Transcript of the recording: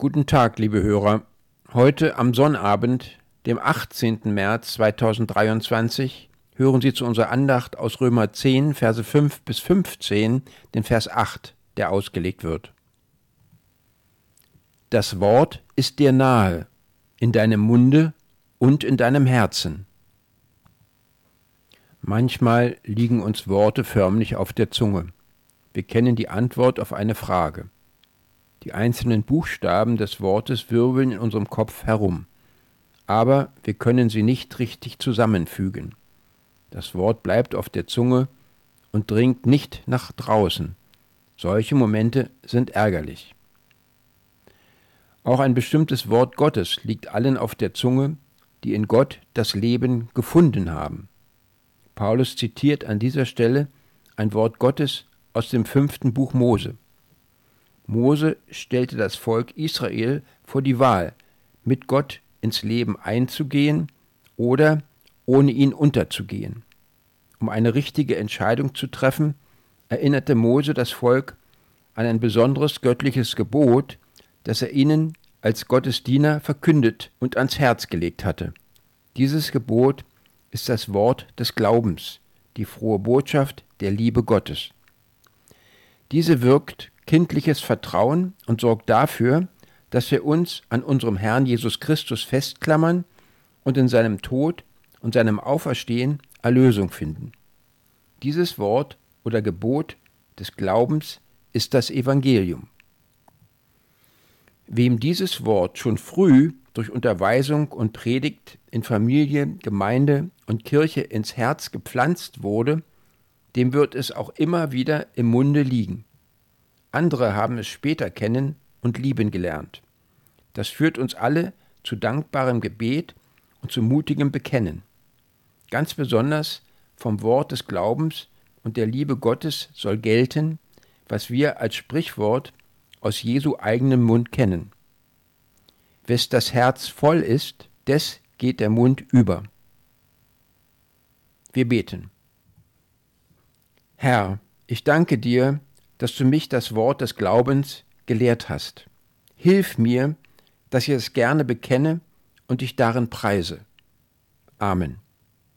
Guten Tag, liebe Hörer. Heute am Sonnabend, dem 18. März 2023, hören Sie zu unserer Andacht aus Römer 10, Verse 5 bis 15, den Vers 8, der ausgelegt wird. Das Wort ist dir nahe, in deinem Munde und in deinem Herzen. Manchmal liegen uns Worte förmlich auf der Zunge. Wir kennen die Antwort auf eine Frage. Die einzelnen Buchstaben des Wortes wirbeln in unserem Kopf herum, aber wir können sie nicht richtig zusammenfügen. Das Wort bleibt auf der Zunge und dringt nicht nach draußen. Solche Momente sind ärgerlich. Auch ein bestimmtes Wort Gottes liegt allen auf der Zunge, die in Gott das Leben gefunden haben. Paulus zitiert an dieser Stelle ein Wort Gottes aus dem fünften Buch Mose. Mose stellte das Volk Israel vor die Wahl, mit Gott ins Leben einzugehen oder ohne ihn unterzugehen. Um eine richtige Entscheidung zu treffen, erinnerte Mose das Volk an ein besonderes göttliches Gebot, das er ihnen als Gottesdiener verkündet und ans Herz gelegt hatte. Dieses Gebot ist das Wort des Glaubens, die frohe Botschaft der Liebe Gottes. Diese wirkt kindliches Vertrauen und sorgt dafür, dass wir uns an unserem Herrn Jesus Christus festklammern und in seinem Tod und seinem Auferstehen Erlösung finden. Dieses Wort oder Gebot des Glaubens ist das Evangelium. Wem dieses Wort schon früh durch Unterweisung und Predigt in Familie, Gemeinde und Kirche ins Herz gepflanzt wurde, dem wird es auch immer wieder im Munde liegen. Andere haben es später kennen und lieben gelernt. Das führt uns alle zu dankbarem Gebet und zu mutigem Bekennen. Ganz besonders vom Wort des Glaubens und der Liebe Gottes soll gelten, was wir als Sprichwort aus Jesu eigenem Mund kennen. Wes das Herz voll ist, des geht der Mund über. Wir beten. Herr, ich danke dir, dass du mich das Wort des Glaubens gelehrt hast. Hilf mir, dass ich es gerne bekenne und dich darin preise. Amen.